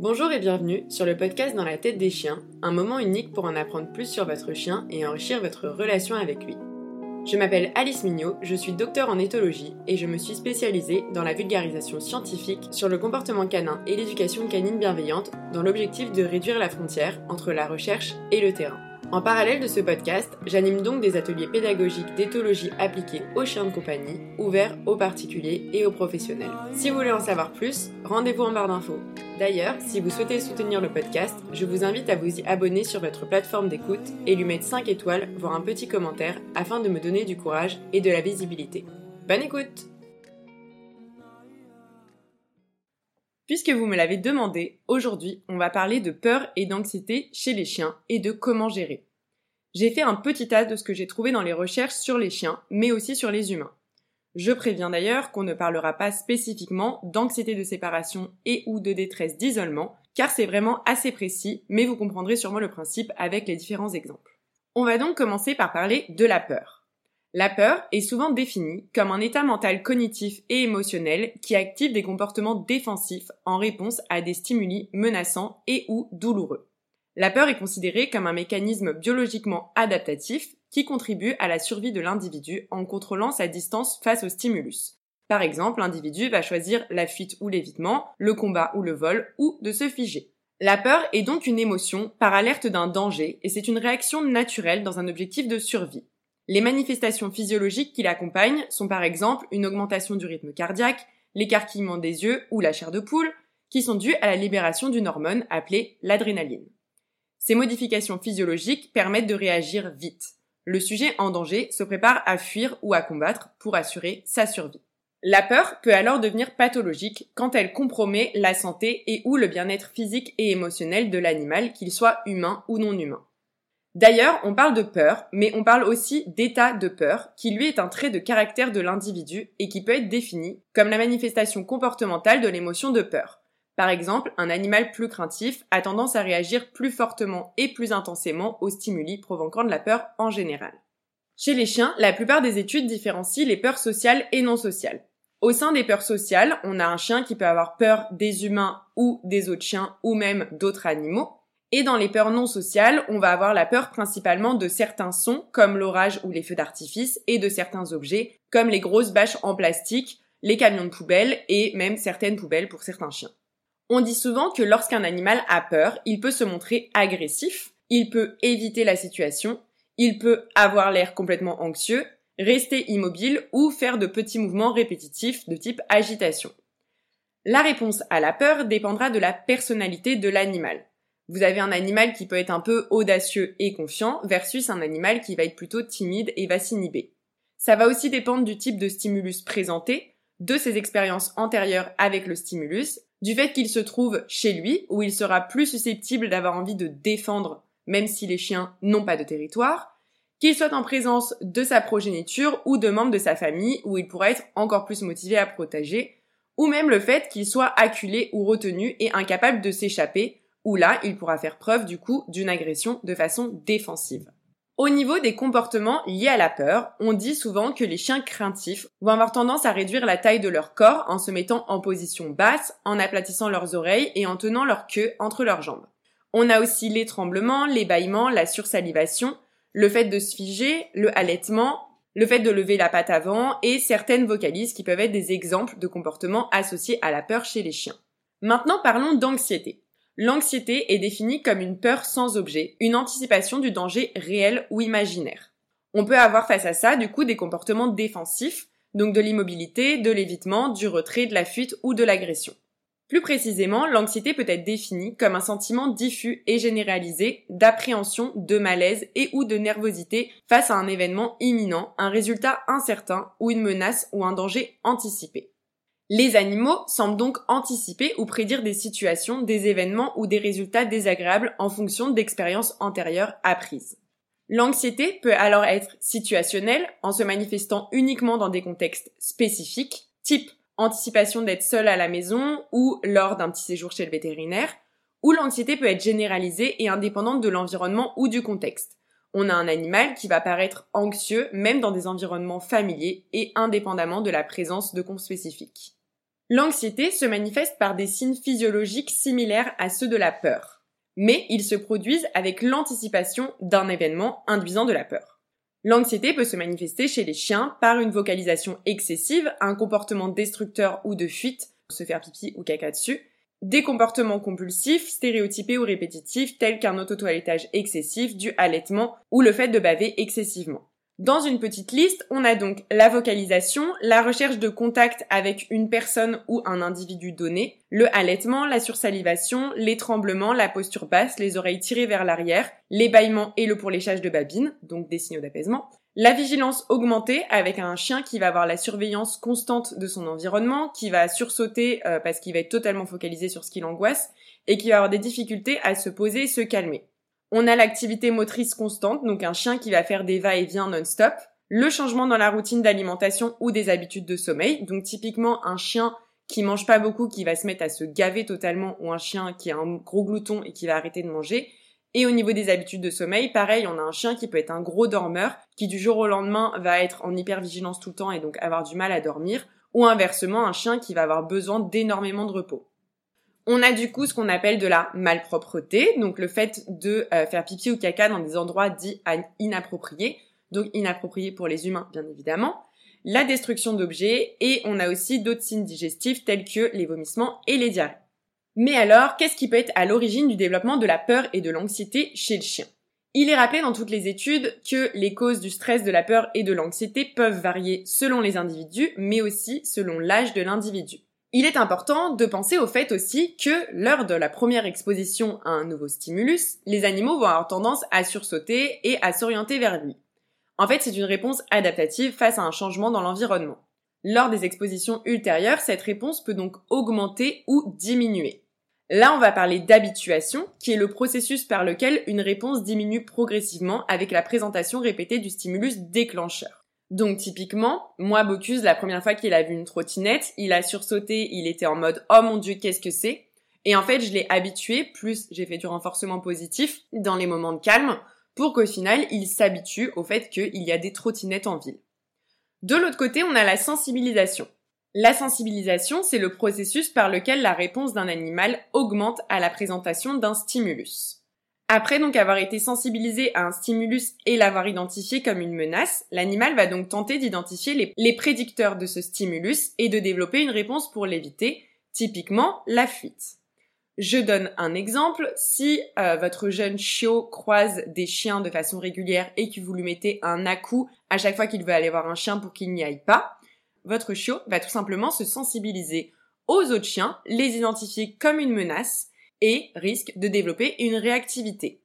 Bonjour et bienvenue sur le podcast Dans la tête des chiens, un moment unique pour en apprendre plus sur votre chien et enrichir votre relation avec lui. Je m'appelle Alice Mignot, je suis docteur en éthologie et je me suis spécialisée dans la vulgarisation scientifique sur le comportement canin et l'éducation canine bienveillante dans l'objectif de réduire la frontière entre la recherche et le terrain. En parallèle de ce podcast, j'anime donc des ateliers pédagogiques d'éthologie appliqués aux chiens de compagnie, ouverts aux particuliers et aux professionnels. Si vous voulez en savoir plus, rendez-vous en barre d'infos. D'ailleurs, si vous souhaitez soutenir le podcast, je vous invite à vous y abonner sur votre plateforme d'écoute et lui mettre 5 étoiles, voire un petit commentaire, afin de me donner du courage et de la visibilité. Bonne écoute Puisque vous me l'avez demandé, aujourd'hui, on va parler de peur et d'anxiété chez les chiens et de comment gérer. J'ai fait un petit tas de ce que j'ai trouvé dans les recherches sur les chiens, mais aussi sur les humains. Je préviens d'ailleurs qu'on ne parlera pas spécifiquement d'anxiété de séparation et ou de détresse d'isolement, car c'est vraiment assez précis, mais vous comprendrez sûrement le principe avec les différents exemples. On va donc commencer par parler de la peur. La peur est souvent définie comme un état mental cognitif et émotionnel qui active des comportements défensifs en réponse à des stimuli menaçants et ou douloureux. La peur est considérée comme un mécanisme biologiquement adaptatif qui contribue à la survie de l'individu en contrôlant sa distance face au stimulus. Par exemple, l'individu va choisir la fuite ou l'évitement, le combat ou le vol, ou de se figer. La peur est donc une émotion par alerte d'un danger et c'est une réaction naturelle dans un objectif de survie. Les manifestations physiologiques qui l'accompagnent sont par exemple une augmentation du rythme cardiaque, l'écarquillement des yeux ou la chair de poule, qui sont dues à la libération d'une hormone appelée l'adrénaline. Ces modifications physiologiques permettent de réagir vite. Le sujet en danger se prépare à fuir ou à combattre pour assurer sa survie. La peur peut alors devenir pathologique quand elle compromet la santé et ou le bien-être physique et émotionnel de l'animal, qu'il soit humain ou non humain. D'ailleurs, on parle de peur, mais on parle aussi d'état de peur, qui lui est un trait de caractère de l'individu et qui peut être défini comme la manifestation comportementale de l'émotion de peur. Par exemple, un animal plus craintif a tendance à réagir plus fortement et plus intensément aux stimuli provoquant de la peur en général. Chez les chiens, la plupart des études différencient les peurs sociales et non sociales. Au sein des peurs sociales, on a un chien qui peut avoir peur des humains ou des autres chiens ou même d'autres animaux, et dans les peurs non sociales, on va avoir la peur principalement de certains sons, comme l'orage ou les feux d'artifice, et de certains objets, comme les grosses bâches en plastique, les camions de poubelle et même certaines poubelles pour certains chiens. On dit souvent que lorsqu'un animal a peur, il peut se montrer agressif, il peut éviter la situation, il peut avoir l'air complètement anxieux, rester immobile ou faire de petits mouvements répétitifs de type agitation. La réponse à la peur dépendra de la personnalité de l'animal. Vous avez un animal qui peut être un peu audacieux et confiant versus un animal qui va être plutôt timide et va s'inhiber. Ça va aussi dépendre du type de stimulus présenté, de ses expériences antérieures avec le stimulus, du fait qu'il se trouve chez lui où il sera plus susceptible d'avoir envie de défendre même si les chiens n'ont pas de territoire, qu'il soit en présence de sa progéniture ou de membres de sa famille où il pourra être encore plus motivé à protéger, ou même le fait qu'il soit acculé ou retenu et incapable de s'échapper où là, il pourra faire preuve du coup d'une agression de façon défensive. Au niveau des comportements liés à la peur, on dit souvent que les chiens craintifs vont avoir tendance à réduire la taille de leur corps en se mettant en position basse, en aplatissant leurs oreilles et en tenant leur queue entre leurs jambes. On a aussi les tremblements, les bâillements, la sursalivation, le fait de se figer, le halètement, le fait de lever la patte avant et certaines vocalises qui peuvent être des exemples de comportements associés à la peur chez les chiens. Maintenant parlons d'anxiété. L'anxiété est définie comme une peur sans objet, une anticipation du danger réel ou imaginaire. On peut avoir face à ça du coup des comportements défensifs, donc de l'immobilité, de l'évitement, du retrait, de la fuite ou de l'agression. Plus précisément, l'anxiété peut être définie comme un sentiment diffus et généralisé d'appréhension, de malaise et ou de nervosité face à un événement imminent, un résultat incertain ou une menace ou un danger anticipé. Les animaux semblent donc anticiper ou prédire des situations, des événements ou des résultats désagréables en fonction d'expériences antérieures apprises. L'anxiété peut alors être situationnelle en se manifestant uniquement dans des contextes spécifiques, type anticipation d'être seul à la maison ou lors d'un petit séjour chez le vétérinaire, ou l'anxiété peut être généralisée et indépendante de l'environnement ou du contexte. On a un animal qui va paraître anxieux même dans des environnements familiers et indépendamment de la présence de cons spécifiques. L'anxiété se manifeste par des signes physiologiques similaires à ceux de la peur, mais ils se produisent avec l'anticipation d'un événement induisant de la peur. L'anxiété peut se manifester chez les chiens par une vocalisation excessive, un comportement destructeur ou de fuite, se faire pipi ou caca dessus, des comportements compulsifs, stéréotypés ou répétitifs tels qu'un autotoilettage excessif, du allaitement ou le fait de baver excessivement. Dans une petite liste, on a donc la vocalisation, la recherche de contact avec une personne ou un individu donné, le allaitement, la sursalivation, les tremblements, la posture basse, les oreilles tirées vers l'arrière, les bâillements et le pourléchage de babine, donc des signaux d'apaisement, la vigilance augmentée avec un chien qui va avoir la surveillance constante de son environnement, qui va sursauter euh, parce qu'il va être totalement focalisé sur ce qui l'angoisse et qui va avoir des difficultés à se poser et se calmer. On a l'activité motrice constante, donc un chien qui va faire des va-et-vient non-stop. Le changement dans la routine d'alimentation ou des habitudes de sommeil. Donc typiquement un chien qui mange pas beaucoup, qui va se mettre à se gaver totalement, ou un chien qui est un gros glouton et qui va arrêter de manger. Et au niveau des habitudes de sommeil, pareil, on a un chien qui peut être un gros dormeur, qui du jour au lendemain va être en hypervigilance tout le temps et donc avoir du mal à dormir, ou inversement un chien qui va avoir besoin d'énormément de repos. On a du coup ce qu'on appelle de la malpropreté, donc le fait de euh, faire pipi ou caca dans des endroits dits inappropriés, donc inappropriés pour les humains bien évidemment, la destruction d'objets et on a aussi d'autres signes digestifs tels que les vomissements et les diarrhées. Mais alors, qu'est-ce qui peut être à l'origine du développement de la peur et de l'anxiété chez le chien? Il est rappelé dans toutes les études que les causes du stress, de la peur et de l'anxiété peuvent varier selon les individus, mais aussi selon l'âge de l'individu. Il est important de penser au fait aussi que lors de la première exposition à un nouveau stimulus, les animaux vont avoir tendance à sursauter et à s'orienter vers lui. En fait, c'est une réponse adaptative face à un changement dans l'environnement. Lors des expositions ultérieures, cette réponse peut donc augmenter ou diminuer. Là, on va parler d'habituation, qui est le processus par lequel une réponse diminue progressivement avec la présentation répétée du stimulus déclencheur. Donc typiquement, moi Bocuse, la première fois qu'il a vu une trottinette, il a sursauté, il était en mode oh mon dieu qu'est-ce que c'est? Et en fait je l'ai habitué, plus j'ai fait du renforcement positif dans les moments de calme, pour qu'au final il s'habitue au fait qu'il y a des trottinettes en ville. De l'autre côté, on a la sensibilisation. La sensibilisation, c'est le processus par lequel la réponse d'un animal augmente à la présentation d'un stimulus. Après donc avoir été sensibilisé à un stimulus et l'avoir identifié comme une menace, l'animal va donc tenter d'identifier les, prédicteurs de ce stimulus et de développer une réponse pour l'éviter, typiquement la fuite. Je donne un exemple. Si euh, votre jeune chiot croise des chiens de façon régulière et que vous lui mettez un à-coup à chaque fois qu'il veut aller voir un chien pour qu'il n'y aille pas, votre chiot va tout simplement se sensibiliser aux autres chiens, les identifier comme une menace et risque de développer une réactivité.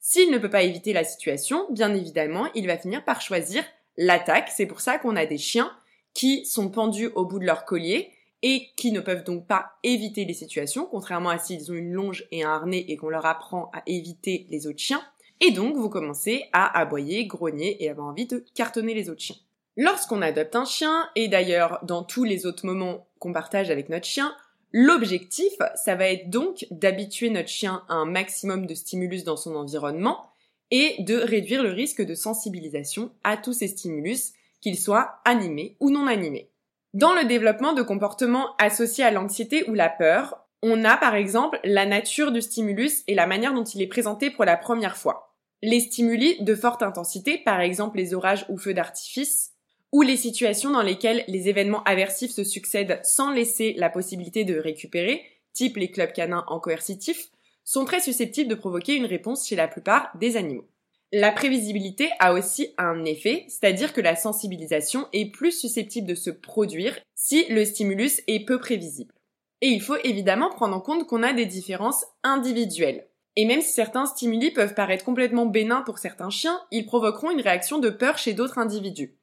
S'il ne peut pas éviter la situation, bien évidemment, il va finir par choisir l'attaque. C'est pour ça qu'on a des chiens qui sont pendus au bout de leur collier et qui ne peuvent donc pas éviter les situations, contrairement à s'ils ont une longe et un harnais et qu'on leur apprend à éviter les autres chiens. Et donc, vous commencez à aboyer, grogner et avoir envie de cartonner les autres chiens. Lorsqu'on adopte un chien, et d'ailleurs dans tous les autres moments qu'on partage avec notre chien, L'objectif, ça va être donc d'habituer notre chien à un maximum de stimulus dans son environnement et de réduire le risque de sensibilisation à tous ces stimulus, qu'ils soient animés ou non animés. Dans le développement de comportements associés à l'anxiété ou la peur, on a par exemple la nature du stimulus et la manière dont il est présenté pour la première fois. Les stimuli de forte intensité, par exemple les orages ou feux d'artifice, ou les situations dans lesquelles les événements aversifs se succèdent sans laisser la possibilité de récupérer, type les clubs canins en coercitif, sont très susceptibles de provoquer une réponse chez la plupart des animaux. La prévisibilité a aussi un effet, c'est-à-dire que la sensibilisation est plus susceptible de se produire si le stimulus est peu prévisible. Et il faut évidemment prendre en compte qu'on a des différences individuelles. Et même si certains stimuli peuvent paraître complètement bénins pour certains chiens, ils provoqueront une réaction de peur chez d'autres individus.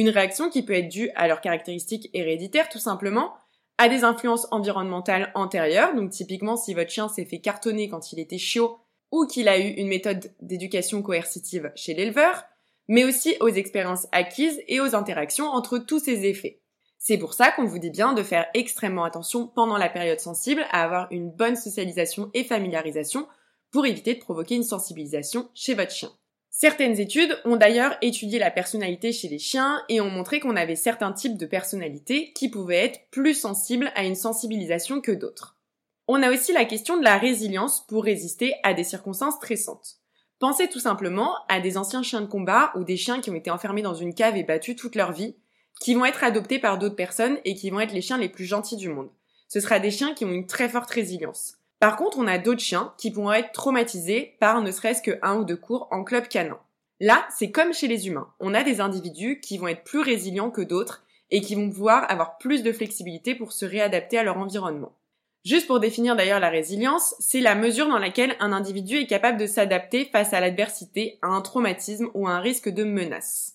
Une réaction qui peut être due à leurs caractéristiques héréditaires tout simplement, à des influences environnementales antérieures, donc typiquement si votre chien s'est fait cartonner quand il était chiot ou qu'il a eu une méthode d'éducation coercitive chez l'éleveur, mais aussi aux expériences acquises et aux interactions entre tous ces effets. C'est pour ça qu'on vous dit bien de faire extrêmement attention pendant la période sensible à avoir une bonne socialisation et familiarisation pour éviter de provoquer une sensibilisation chez votre chien. Certaines études ont d'ailleurs étudié la personnalité chez les chiens et ont montré qu'on avait certains types de personnalités qui pouvaient être plus sensibles à une sensibilisation que d'autres. On a aussi la question de la résilience pour résister à des circonstances stressantes. Pensez tout simplement à des anciens chiens de combat ou des chiens qui ont été enfermés dans une cave et battus toute leur vie, qui vont être adoptés par d'autres personnes et qui vont être les chiens les plus gentils du monde. Ce sera des chiens qui ont une très forte résilience. Par contre, on a d'autres chiens qui pourront être traumatisés par ne serait-ce que un ou deux cours en club canin. Là, c'est comme chez les humains. On a des individus qui vont être plus résilients que d'autres et qui vont pouvoir avoir plus de flexibilité pour se réadapter à leur environnement. Juste pour définir d'ailleurs la résilience, c'est la mesure dans laquelle un individu est capable de s'adapter face à l'adversité, à un traumatisme ou à un risque de menace.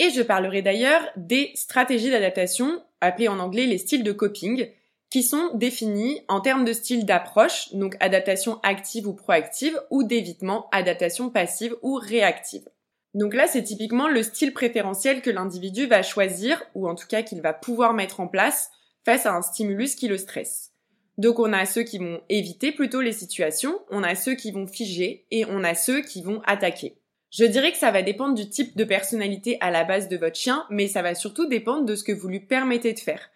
Et je parlerai d'ailleurs des stratégies d'adaptation, appelées en anglais les styles de coping, qui sont définis en termes de style d'approche, donc adaptation active ou proactive, ou d'évitement, adaptation passive ou réactive. Donc là, c'est typiquement le style préférentiel que l'individu va choisir, ou en tout cas qu'il va pouvoir mettre en place face à un stimulus qui le stresse. Donc on a ceux qui vont éviter plutôt les situations, on a ceux qui vont figer, et on a ceux qui vont attaquer. Je dirais que ça va dépendre du type de personnalité à la base de votre chien, mais ça va surtout dépendre de ce que vous lui permettez de faire.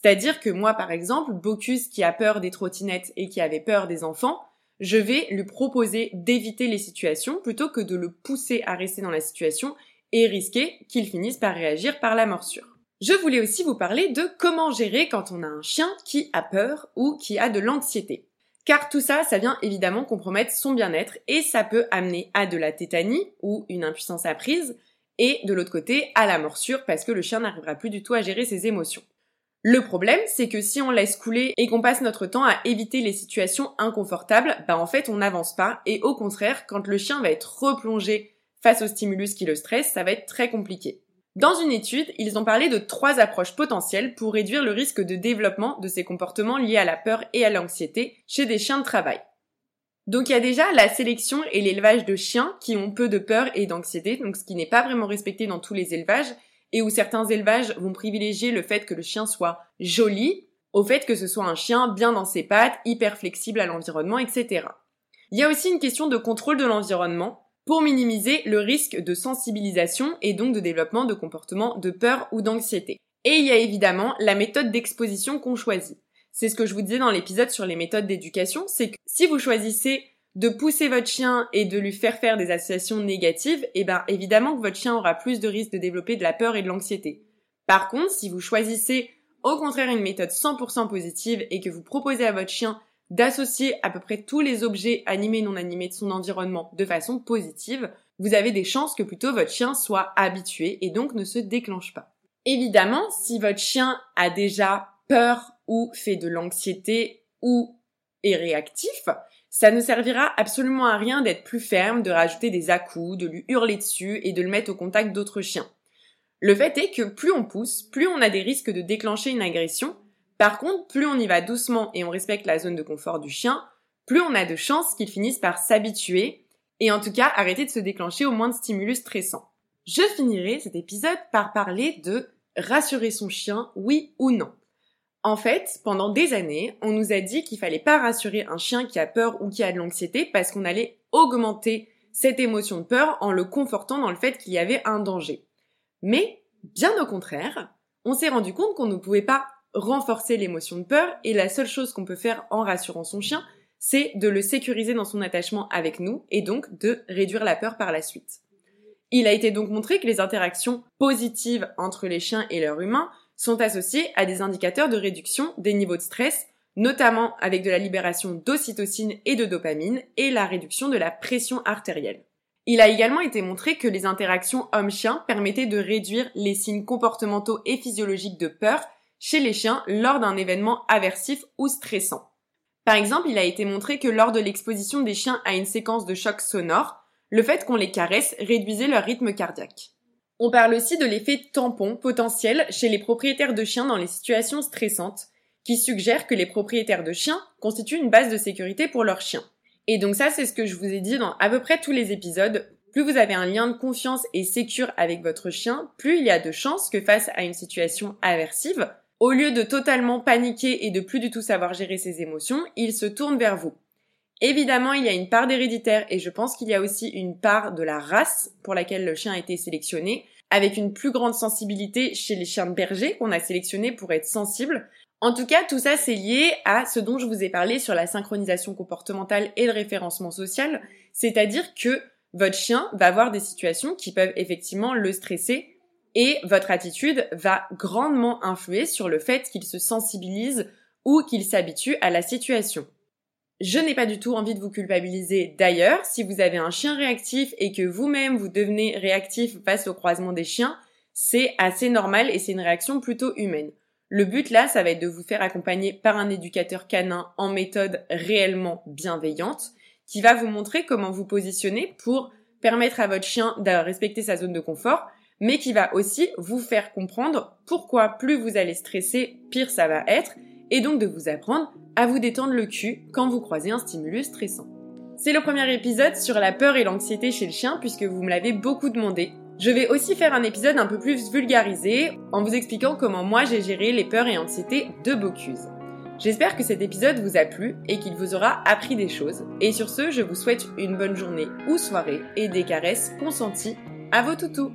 C'est-à-dire que moi, par exemple, Bocus qui a peur des trottinettes et qui avait peur des enfants, je vais lui proposer d'éviter les situations plutôt que de le pousser à rester dans la situation et risquer qu'il finisse par réagir par la morsure. Je voulais aussi vous parler de comment gérer quand on a un chien qui a peur ou qui a de l'anxiété. Car tout ça, ça vient évidemment compromettre son bien-être et ça peut amener à de la tétanie ou une impuissance apprise et de l'autre côté à la morsure parce que le chien n'arrivera plus du tout à gérer ses émotions. Le problème, c'est que si on laisse couler et qu'on passe notre temps à éviter les situations inconfortables, bah en fait on n'avance pas et au contraire, quand le chien va être replongé face au stimulus qui le stresse, ça va être très compliqué. Dans une étude, ils ont parlé de trois approches potentielles pour réduire le risque de développement de ces comportements liés à la peur et à l'anxiété chez des chiens de travail. Donc il y a déjà la sélection et l'élevage de chiens qui ont peu de peur et d'anxiété, donc ce qui n'est pas vraiment respecté dans tous les élevages, et où certains élevages vont privilégier le fait que le chien soit joli au fait que ce soit un chien bien dans ses pattes, hyper flexible à l'environnement, etc. Il y a aussi une question de contrôle de l'environnement pour minimiser le risque de sensibilisation et donc de développement de comportements de peur ou d'anxiété. Et il y a évidemment la méthode d'exposition qu'on choisit. C'est ce que je vous disais dans l'épisode sur les méthodes d'éducation, c'est que si vous choisissez de pousser votre chien et de lui faire faire des associations négatives, eh ben évidemment que votre chien aura plus de risques de développer de la peur et de l'anxiété. Par contre, si vous choisissez au contraire une méthode 100% positive et que vous proposez à votre chien d'associer à peu près tous les objets animés et non animés de son environnement de façon positive, vous avez des chances que plutôt votre chien soit habitué et donc ne se déclenche pas. Évidemment, si votre chien a déjà peur ou fait de l'anxiété ou est réactif, ça ne servira absolument à rien d'être plus ferme, de rajouter des à-coups, de lui hurler dessus et de le mettre au contact d'autres chiens. Le fait est que plus on pousse, plus on a des risques de déclencher une agression. Par contre, plus on y va doucement et on respecte la zone de confort du chien, plus on a de chances qu'il finisse par s'habituer et en tout cas arrêter de se déclencher au moins de stimulus stressants. Je finirai cet épisode par parler de rassurer son chien, oui ou non. En fait, pendant des années, on nous a dit qu'il fallait pas rassurer un chien qui a peur ou qui a de l'anxiété parce qu'on allait augmenter cette émotion de peur en le confortant dans le fait qu'il y avait un danger. Mais, bien au contraire, on s'est rendu compte qu'on ne pouvait pas renforcer l'émotion de peur et la seule chose qu'on peut faire en rassurant son chien, c'est de le sécuriser dans son attachement avec nous et donc de réduire la peur par la suite. Il a été donc montré que les interactions positives entre les chiens et leurs humains sont associés à des indicateurs de réduction des niveaux de stress, notamment avec de la libération d'ocytocine et de dopamine et la réduction de la pression artérielle. Il a également été montré que les interactions homme-chien permettaient de réduire les signes comportementaux et physiologiques de peur chez les chiens lors d'un événement aversif ou stressant. Par exemple, il a été montré que lors de l'exposition des chiens à une séquence de choc sonore, le fait qu'on les caresse réduisait leur rythme cardiaque. On parle aussi de l'effet tampon potentiel chez les propriétaires de chiens dans les situations stressantes, qui suggère que les propriétaires de chiens constituent une base de sécurité pour leurs chiens. Et donc ça, c'est ce que je vous ai dit dans à peu près tous les épisodes. Plus vous avez un lien de confiance et sécure avec votre chien, plus il y a de chances que face à une situation aversive, au lieu de totalement paniquer et de plus du tout savoir gérer ses émotions, il se tourne vers vous. Évidemment, il y a une part d'héréditaire et je pense qu'il y a aussi une part de la race pour laquelle le chien a été sélectionné, avec une plus grande sensibilité chez les chiens de berger qu'on a sélectionnés pour être sensibles. En tout cas, tout ça c'est lié à ce dont je vous ai parlé sur la synchronisation comportementale et le référencement social, c'est-à-dire que votre chien va avoir des situations qui peuvent effectivement le stresser et votre attitude va grandement influer sur le fait qu'il se sensibilise ou qu'il s'habitue à la situation. Je n'ai pas du tout envie de vous culpabiliser d'ailleurs. Si vous avez un chien réactif et que vous-même vous devenez réactif face au croisement des chiens, c'est assez normal et c'est une réaction plutôt humaine. Le but là, ça va être de vous faire accompagner par un éducateur canin en méthode réellement bienveillante qui va vous montrer comment vous positionner pour permettre à votre chien de respecter sa zone de confort, mais qui va aussi vous faire comprendre pourquoi plus vous allez stresser, pire ça va être, et donc de vous apprendre à vous détendre le cul quand vous croisez un stimulus stressant. C'est le premier épisode sur la peur et l'anxiété chez le chien puisque vous me l'avez beaucoup demandé. Je vais aussi faire un épisode un peu plus vulgarisé en vous expliquant comment moi j'ai géré les peurs et anxiétés de Bocuse. J'espère que cet épisode vous a plu et qu'il vous aura appris des choses. Et sur ce, je vous souhaite une bonne journée ou soirée et des caresses consenties à vos toutous.